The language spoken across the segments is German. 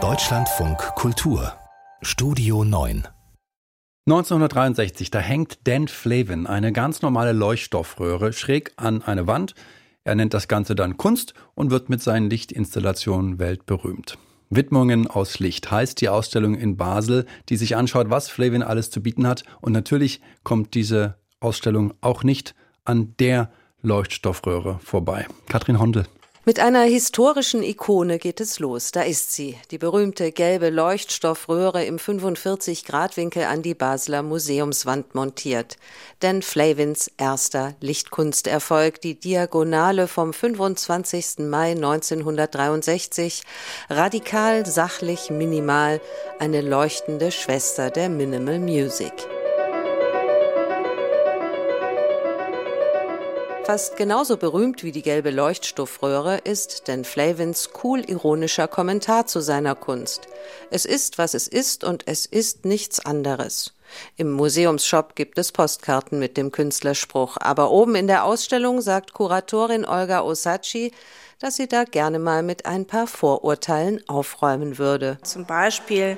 Deutschlandfunk Kultur Studio 9 1963, da hängt Dan Flavin eine ganz normale Leuchtstoffröhre schräg an eine Wand. Er nennt das Ganze dann Kunst und wird mit seinen Lichtinstallationen weltberühmt. Widmungen aus Licht heißt die Ausstellung in Basel, die sich anschaut, was Flavin alles zu bieten hat. Und natürlich kommt diese Ausstellung auch nicht an der Leuchtstoffröhre vorbei. Katrin Hondel. Mit einer historischen Ikone geht es los. Da ist sie, die berühmte gelbe Leuchtstoffröhre im 45-Grad-Winkel an die Basler Museumswand montiert. Denn Flavins erster Lichtkunsterfolg, die Diagonale vom 25. Mai 1963, radikal, sachlich, minimal, eine leuchtende Schwester der Minimal Music. Fast genauso berühmt wie die gelbe Leuchtstoffröhre ist Dan Flavins cool ironischer Kommentar zu seiner Kunst. Es ist, was es ist und es ist nichts anderes. Im Museumsshop gibt es Postkarten mit dem Künstlerspruch, aber oben in der Ausstellung sagt Kuratorin Olga Osachi, dass sie da gerne mal mit ein paar Vorurteilen aufräumen würde. Zum Beispiel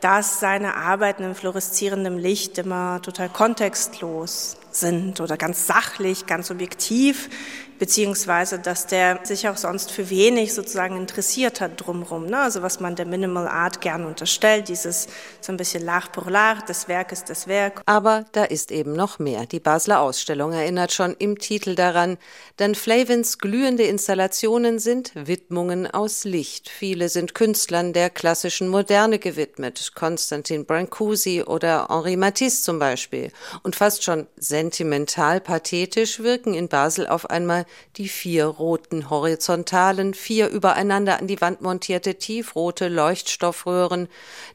dass seine Arbeiten im fluoreszierenden Licht immer total kontextlos sind oder ganz sachlich, ganz objektiv beziehungsweise dass der sich auch sonst für wenig sozusagen interessiert hat drumherum. Ne? Also was man der Minimal Art gern unterstellt, dieses so ein bisschen Lach pour Lach, das Werk ist das Werk. Aber da ist eben noch mehr. Die Basler Ausstellung erinnert schon im Titel daran, denn Flavins glühende Installationen sind Widmungen aus Licht. Viele sind Künstlern der klassischen Moderne gewidmet, Konstantin Brancusi oder Henri Matisse zum Beispiel. Und fast schon sentimental pathetisch wirken in Basel auf einmal die vier roten horizontalen, vier übereinander an die Wand montierte tiefrote Leuchtstoffröhren,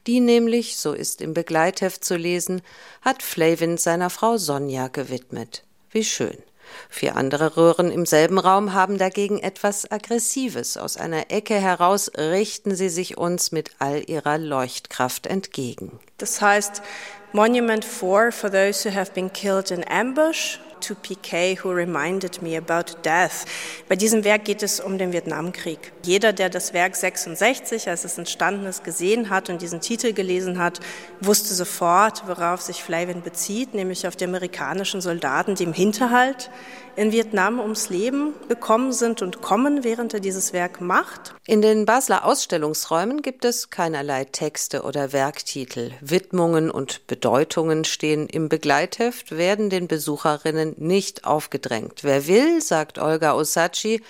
die nämlich, so ist im Begleitheft zu lesen, hat Flavin seiner Frau Sonja gewidmet. Wie schön. Vier andere Röhren im selben Raum haben dagegen etwas Aggressives. Aus einer Ecke heraus richten sie sich uns mit all ihrer Leuchtkraft entgegen. Das heißt, Monument 4 for those who have been killed in ambush to PK who reminded me about death. Bei diesem Werk geht es um den Vietnamkrieg. Jeder, der das Werk 66, als es entstanden ist, gesehen hat und diesen Titel gelesen hat, wusste sofort, worauf sich Flavin bezieht, nämlich auf die amerikanischen Soldaten, die im Hinterhalt in Vietnam ums Leben gekommen sind und kommen, während er dieses Werk macht. In den Basler Ausstellungsräumen gibt es keinerlei Texte oder Werktitel. Widmungen und Bedeutungen stehen im Begleitheft, werden den Besucherinnen nicht aufgedrängt. Wer will, sagt Olga Osachi,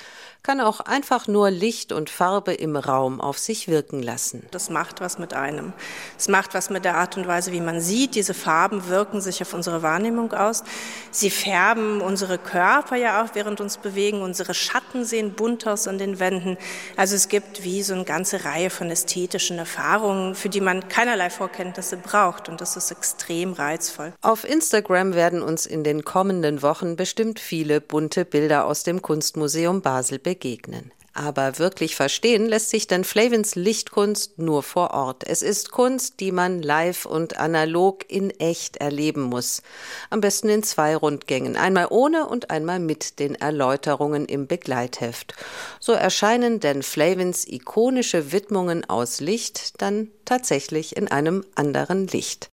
kann auch einfach nur Licht und Farbe im Raum auf sich wirken lassen. Das macht was mit einem. Es macht was mit der Art und Weise, wie man sieht. Diese Farben wirken sich auf unsere Wahrnehmung aus. Sie färben unsere Körper ja auch während uns bewegen. Unsere Schatten sehen bunt aus an den Wänden. Also es gibt wie so eine ganze Reihe von ästhetischen Erfahrungen, für die man keinerlei Vorkenntnisse braucht. Und das ist extrem reizvoll. Auf Instagram werden uns in den kommenden Wochen bestimmt viele bunte Bilder aus dem Kunstmuseum Basel begegnen begegnen. Aber wirklich verstehen lässt sich denn Flavins Lichtkunst nur vor Ort. Es ist Kunst, die man live und analog in echt erleben muss. Am besten in zwei Rundgängen. Einmal ohne und einmal mit den Erläuterungen im Begleitheft. So erscheinen denn Flavins ikonische Widmungen aus Licht dann tatsächlich in einem anderen Licht.